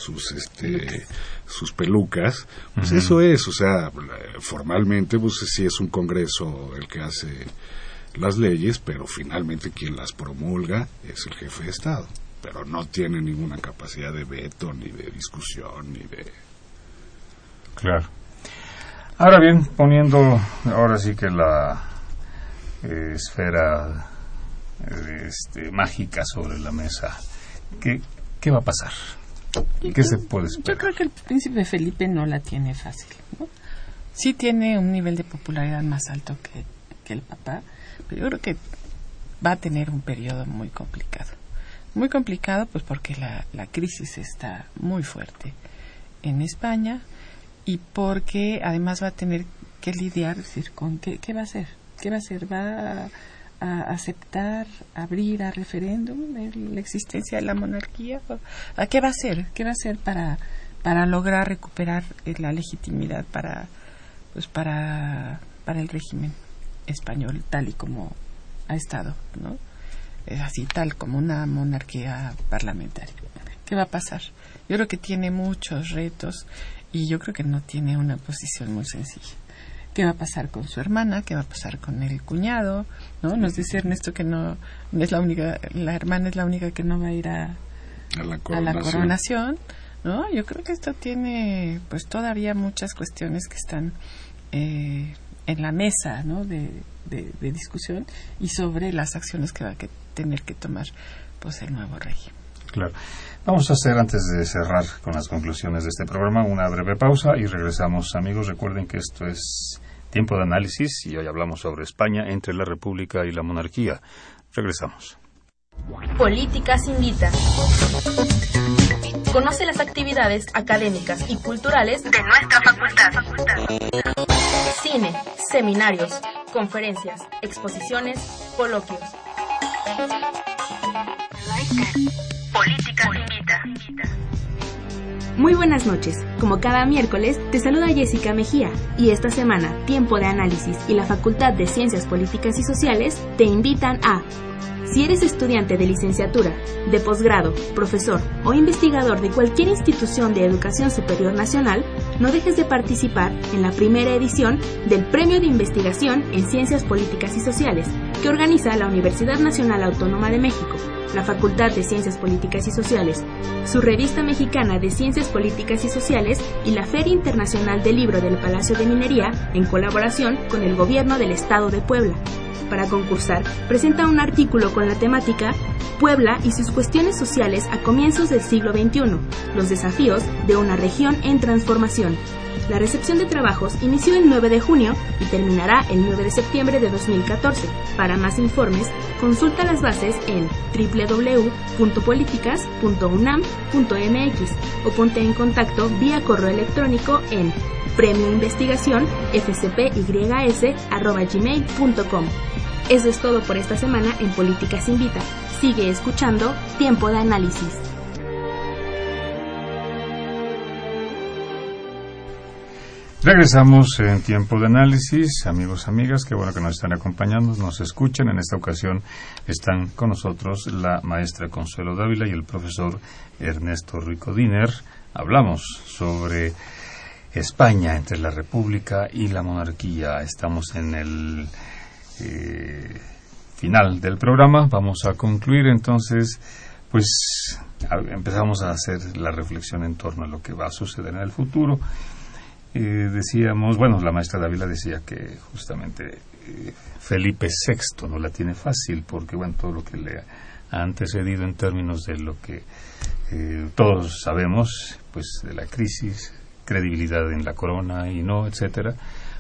sus, este, sus pelucas, pues eso es, o sea, formalmente, pues sí es un congreso el que hace las leyes, pero finalmente quien las promulga es el jefe de Estado pero no tiene ninguna capacidad de veto, ni de discusión, ni de... Claro. Ahora bien, poniendo ahora sí que la eh, esfera eh, este, mágica sobre la mesa, ¿qué, ¿qué va a pasar? ¿Qué se puede esperar? Yo creo que el príncipe Felipe no la tiene fácil. ¿no? Sí tiene un nivel de popularidad más alto que, que el papá, pero yo creo que va a tener un periodo muy complicado muy complicado, pues porque la, la crisis está muy fuerte en España y porque además va a tener que lidiar, decir, con qué, qué va a hacer, qué va a hacer, va a, aceptar, abrir a referéndum la existencia de la monarquía, ¿a qué va a hacer, qué va a hacer para para lograr recuperar eh, la legitimidad para pues para para el régimen español tal y como ha estado, ¿no? así tal como una monarquía parlamentaria. ¿Qué va a pasar? Yo creo que tiene muchos retos y yo creo que no tiene una posición muy sencilla. ¿Qué va a pasar con su hermana? ¿Qué va a pasar con el cuñado? ¿No? Nos dice Ernesto que no, es la única, la hermana es la única que no va a ir a, la, coronación. ¿no? Yo creo que esto tiene pues todavía muchas cuestiones que están eh, en la mesa ¿no? de, de, discusión y sobre las acciones que va a tener que tomar pues el nuevo rey. Claro. Vamos a hacer, antes de cerrar con las conclusiones de este programa, una breve pausa y regresamos, amigos. Recuerden que esto es tiempo de análisis y hoy hablamos sobre España entre la República y la monarquía. Regresamos. Políticas Invita. Conoce las actividades académicas y culturales de nuestra facultad. Cine, seminarios, conferencias, exposiciones, coloquios. Políticas Invita. Muy buenas noches. Como cada miércoles, te saluda Jessica Mejía y esta semana Tiempo de Análisis y la Facultad de Ciencias Políticas y Sociales te invitan a si eres estudiante de licenciatura, de posgrado, profesor o investigador de cualquier institución de educación superior nacional, no dejes de participar en la primera edición del Premio de Investigación en Ciencias Políticas y Sociales que organiza la Universidad Nacional Autónoma de México, la Facultad de Ciencias Políticas y Sociales, su revista mexicana de Ciencias Políticas y Sociales y la Feria Internacional del Libro del Palacio de Minería en colaboración con el Gobierno del Estado de Puebla para concursar, presenta un artículo con la temática Puebla y sus cuestiones sociales a comienzos del siglo XXI, los desafíos de una región en transformación. La recepción de trabajos inició el 9 de junio y terminará el 9 de septiembre de 2014. Para más informes, consulta las bases en www.políticas.unam.mx o ponte en contacto vía correo electrónico en premioinvestigación fcpys.gmail.com. Eso es todo por esta semana en Políticas Invita. Sigue escuchando Tiempo de Análisis. Regresamos en tiempo de análisis, amigos, amigas, qué bueno que nos están acompañando, nos escuchan. En esta ocasión están con nosotros la maestra Consuelo Dávila y el profesor Ernesto Rico Diner. Hablamos sobre España entre la República y la monarquía. Estamos en el eh, final del programa. Vamos a concluir entonces, pues empezamos a hacer la reflexión en torno a lo que va a suceder en el futuro. Eh, decíamos, bueno, la maestra Dávila decía que justamente Felipe VI no la tiene fácil porque bueno todo lo que le ha antecedido en términos de lo que eh, todos sabemos pues de la crisis credibilidad en la corona y no etcétera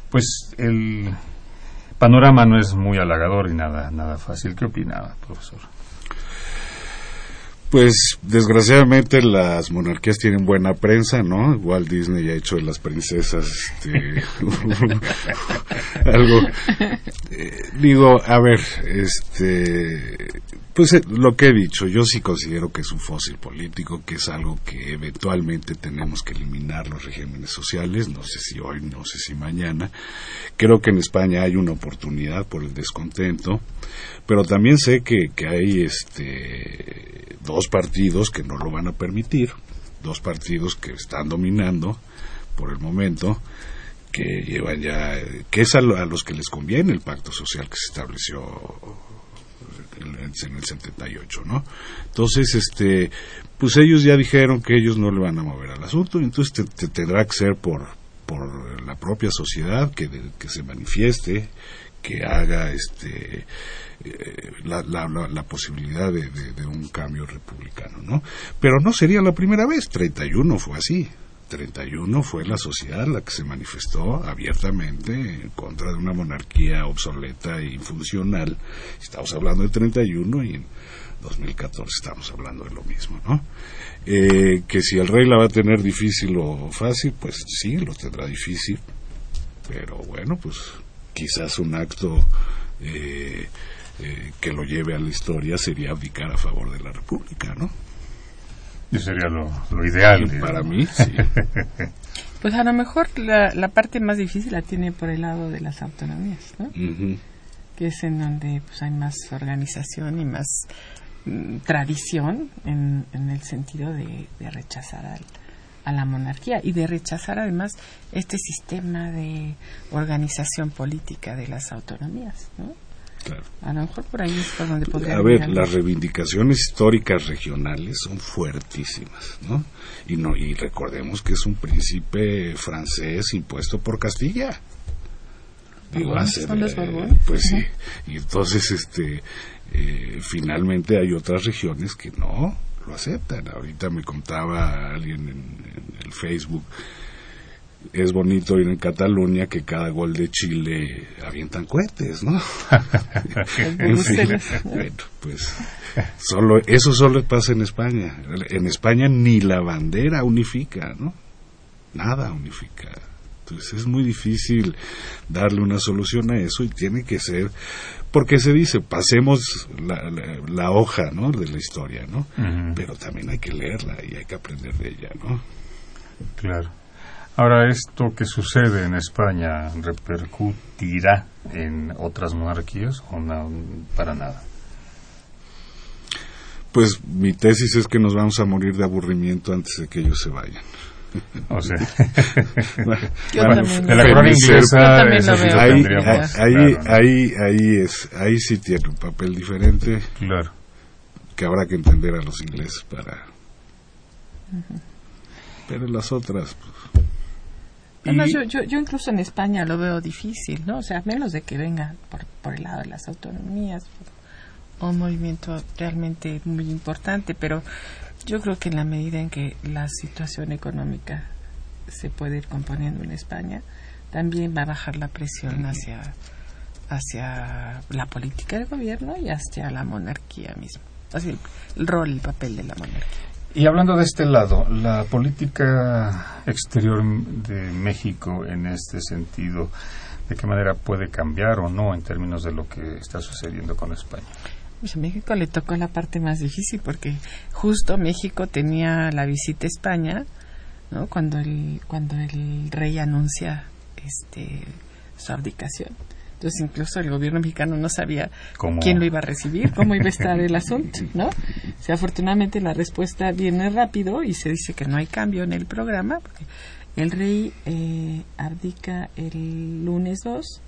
pues el panorama no es muy halagador y nada nada fácil. Qué opinaba profesor pues desgraciadamente las monarquías tienen buena prensa, ¿no? Walt Disney ha hecho de las princesas este, algo. Eh, digo, a ver, este, pues eh, lo que he dicho, yo sí considero que es un fósil político, que es algo que eventualmente tenemos que eliminar los regímenes sociales, no sé si hoy, no sé si mañana. Creo que en España hay una oportunidad por el descontento, pero también sé que, que hay este dos partidos que no lo van a permitir, dos partidos que están dominando por el momento, que llevan ya, que es a, los que les conviene el pacto social que se estableció en, el 78, ¿no? Entonces, este, pues ellos ya dijeron que ellos no le van a mover al asunto, entonces te, tendrá que ser por, por la propia sociedad que, que se manifieste, que haga este eh, la, la, la, posibilidad de, de, un cambio republicano, ¿no? Pero no sería la primera vez, 31 fue así. 31 fue la sociedad la que se manifestó abiertamente en contra de una monarquía obsoleta e infuncional. Estamos hablando de 31 y en 2014 estamos hablando de lo mismo, ¿no? Eh, que si el rey la va a tener difícil o fácil, pues sí, lo tendrá difícil. Pero bueno, pues quizás un acto eh, eh, que lo lleve a la historia sería abdicar a favor de la República, ¿no? Y sería lo, ideal. Para mí, sí. pues a lo mejor la, parte más difícil la tiene por el lado de las autonomías, ¿no? Que es en donde pues, hay más organización y más mm, tradición en, el sentido de, rechazar a la monarquía y de rechazar además este sistema de organización política de las autonomías, ¿no? A lo mejor por ahí es donde podría. A ver, las reivindicaciones históricas regionales son fuertísimas, ¿no? Y, no y recordemos que es un príncipe francés impuesto por Castilla. Digo, hace, pues sí. Y entonces, este, eh, finalmente hay otras regiones que no lo aceptan. Ahorita me contaba alguien en el Facebook es bonito ir en Cataluña que cada gol de Chile avientan cohetes, ¿no? en fin, bueno, pues solo eso solo pasa en España. En España ni la bandera unifica, ¿no? Nada unifica. Entonces es muy difícil darle una solución a eso y tiene que ser porque se dice pasemos la, la, hoja, ¿no? De la historia, ¿no? Pero también hay que leerla y hay que aprender de ella, ¿no? Claro. Ahora, ¿esto que sucede en España repercutirá en otras monarquías o no, para nada? Pues mi tesis es que nos vamos a morir de aburrimiento antes de que ellos se vayan. O sea, de la corona inglesa, ahí, ahí, ahí, ahí, es, ahí sí tiene un papel diferente. Claro. Que habrá que entender a los ingleses para. Pero las otras, pues, yo, yo, yo incluso en España lo veo difícil, ¿no? O sea, menos de que venga por, por el lado de las autonomías, un movimiento realmente muy importante, pero yo creo que en la medida en que la situación económica se puede ir componiendo en España, también va a bajar la presión hacia, hacia la política del gobierno y hacia la monarquía misma. Así, el rol, el papel de la monarquía. Y hablando de este lado, la política exterior de México en este sentido, ¿de qué manera puede cambiar o no en términos de lo que está sucediendo con España? Pues a México le tocó la parte más difícil porque justo México tenía la visita a España, ¿no? Cuando el cuando el rey anuncia este su abdicación. Entonces incluso el gobierno mexicano no sabía quién lo iba a recibir, cómo iba a estar el asunto, ¿no? O sea, afortunadamente la respuesta viene rápido y se dice que no hay cambio en el programa, porque el rey eh, abdica el lunes 2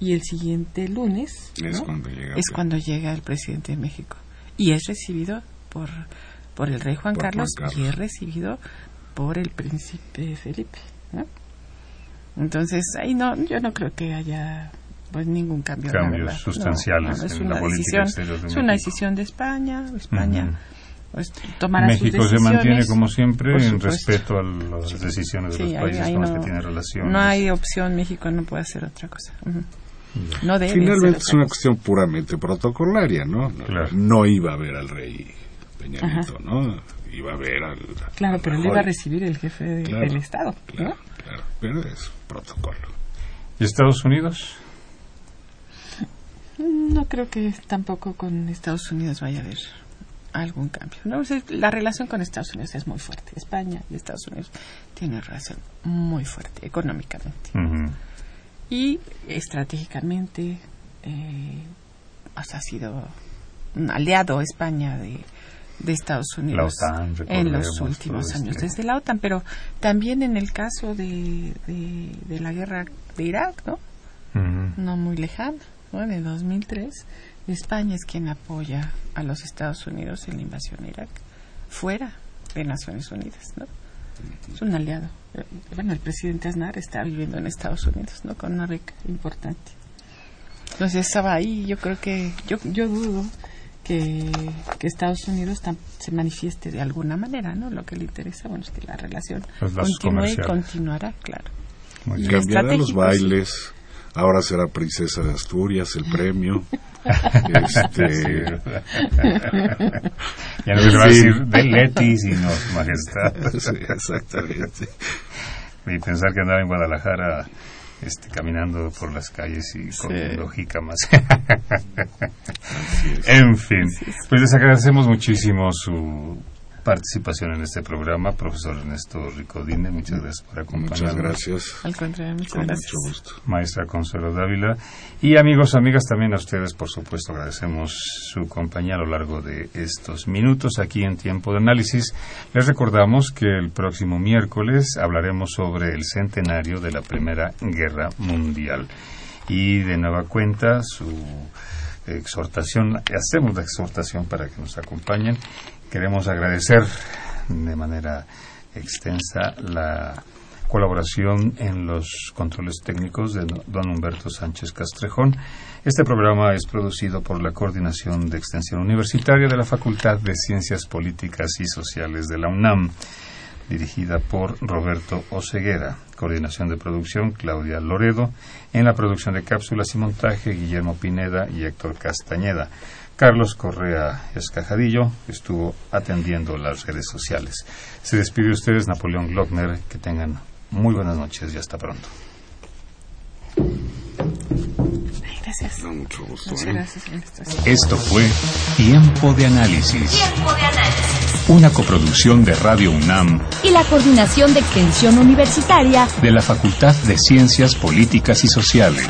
y el siguiente lunes es, cuando, llega es cuando llega el presidente de México. Y es recibido por, por el rey Juan Carlos, y es recibido por el príncipe Felipe, ¿no? Entonces, ahí no, yo no creo que haya pues ningún cambio. Cambios sustanciales es en una la política decisión, de Es una México. decisión de España. España pues, tomará México sus se mantiene, como siempre, en respeto a las decisiones de Sí, los ahí- países ahí con los no- que tiene relaciones. No hay opción, México no puede hacer otra cosa. Ujú. No debe Finalmente es una cuestión puramente protocolaria, ¿no? No iba a ver al rey Peña Ajá. Nieto, ¿no? Iba a ver al... Claro, pero al le iba a recibir el jefe de- Claro, del Estado. Claro, claro, pero es protocolo. ¿Y Estados Unidos? ¿No? Creo que tampoco con Estados Unidos vaya a haber algún cambio. No, la relación con Estados Unidos es muy fuerte. España y Estados Unidos tienen una relación muy fuerte económicamente. Y estratégicamente eh, o sea, ha sido un aliado España de, de Estados Unidos OTAN, en los últimos todo años este- desde la OTAN, pero también en el caso de, de, de la guerra de Irak, ¿no? No muy lejana, ¿no? En el 2003, España es quien apoya a los Estados Unidos en la invasión a Irak, fuera de Naciones Unidas, ¿no? Es un aliado. Bueno, el presidente Aznar está viviendo en Estados Unidos, ¿no? Con una beca importante. Entonces estaba ahí. Yo creo que yo yo dudo que, que Estados Unidos tam- se manifieste de alguna manera, ¿no? Lo que le interesa, bueno, es que la relación lazos continúe y continuará, claro. Y los bailes. Ahora será princesa de Asturias, el premio. este... Ya no se va a Sí. decir de Leti, sino majestad. Sí, exactamente. Y pensar que andaba en Guadalajara este, caminando por las calles y comiendo jícamas. en fin, pues les agradecemos muchísimo su participación en este programa, profesor Ernesto Ricodine, muchas gracias por acompañarnos. Muchas gracias. Al contrario, muchas Con gracias. mucho gusto. Maestra Consuelo Dávila. Y amigos, amigas, también a ustedes, por supuesto, agradecemos su compañía a lo largo de estos minutos aquí en Tiempo de Análisis. Les recordamos que el próximo miércoles hablaremos sobre el centenario de la Primera Guerra Mundial. Y de nueva cuenta, su exhortación, hacemos la exhortación para que nos acompañen. Queremos agradecer de manera extensa la colaboración en los controles técnicos de don Humberto Sánchez Castrejón. Este programa es producido por la Coordinación de Extensión Universitaria de la Facultad de Ciencias Políticas y Sociales de la UNAM, dirigida por Roberto Oceguera. Coordinación de producción, Claudia Loredo. En la producción de cápsulas y montaje, Guillermo Pineda y Héctor Castañeda. Carlos Correa Escajadillo estuvo atendiendo las redes sociales. Se despide de ustedes Napoleón Glockner. Que tengan muy buenas noches y hasta pronto. Gracias. mucho gusto. Muchas gracias, Ernesto. Esto fue Tiempo de Análisis, Tiempo de análisis. una coproducción de Radio UNAM Y la Coordinación de Extensión Universitaria de la Facultad de Ciencias Políticas y Sociales.